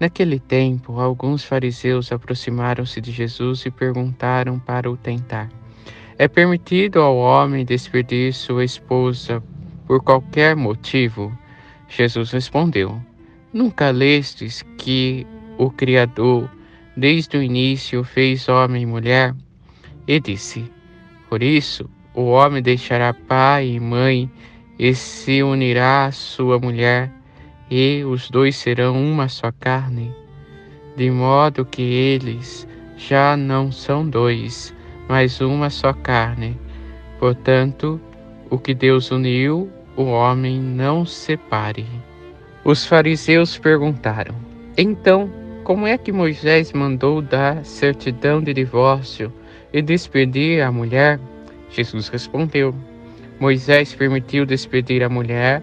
Naquele tempo, alguns fariseus aproximaram-se de Jesus e perguntaram para o tentar: É permitido ao homem despedir sua esposa por qualquer motivo? Jesus respondeu: Nunca lestes que o Criador, desde o início, fez homem e mulher? E disse: Por isso, o homem deixará pai e mãe e se unirá à sua mulher e os dois serão uma só carne, de modo que eles já não são dois, mas uma só carne. Portanto, o que Deus uniu, o homem não separe. Os fariseus perguntaram: Então, como é que Moisés mandou dar certidão de divórcio e despedir a mulher? Jesus respondeu: Moisés permitiu despedir a mulher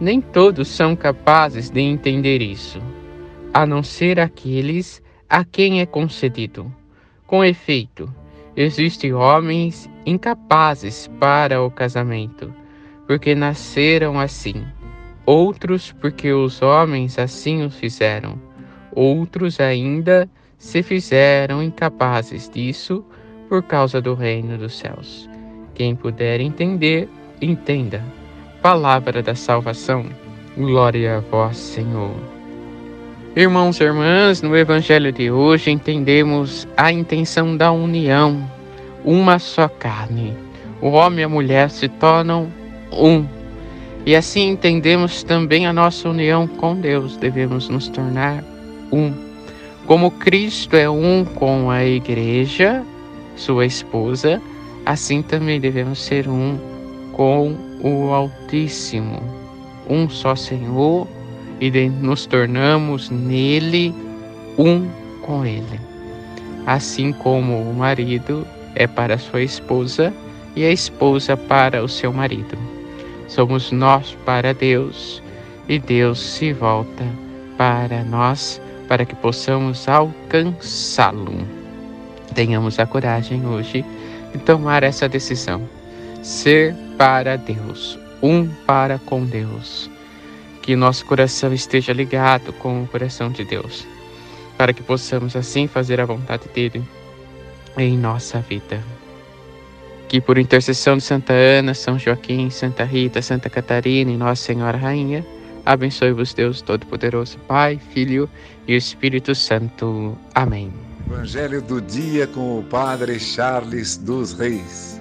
nem todos são capazes de entender isso, a não ser aqueles a quem é concedido. Com efeito, existem homens incapazes para o casamento, porque nasceram assim, outros porque os homens assim o fizeram, outros ainda se fizeram incapazes disso por causa do reino dos céus. Quem puder entender, entenda palavra da salvação. Glória a vós, Senhor. Irmãos e irmãs, no Evangelho de hoje entendemos a intenção da união, uma só carne. O homem e a mulher se tornam um. E assim entendemos também a nossa união com Deus, devemos nos tornar um. Como Cristo é um com a igreja, sua esposa, assim também devemos ser um com o Altíssimo, um só Senhor, e nos tornamos nele um com ele. Assim como o marido é para sua esposa e a esposa para o seu marido. Somos nós para Deus e Deus se volta para nós para que possamos alcançá-lo. Tenhamos a coragem hoje de tomar essa decisão ser para Deus, um para com Deus. Que nosso coração esteja ligado com o coração de Deus, para que possamos assim fazer a vontade dele em nossa vida. Que por intercessão de Santa Ana, São Joaquim, Santa Rita, Santa Catarina e Nossa Senhora Rainha, abençoe-vos Deus Todo-Poderoso, Pai, Filho e Espírito Santo. Amém. Evangelho do dia com o Padre Charles dos Reis.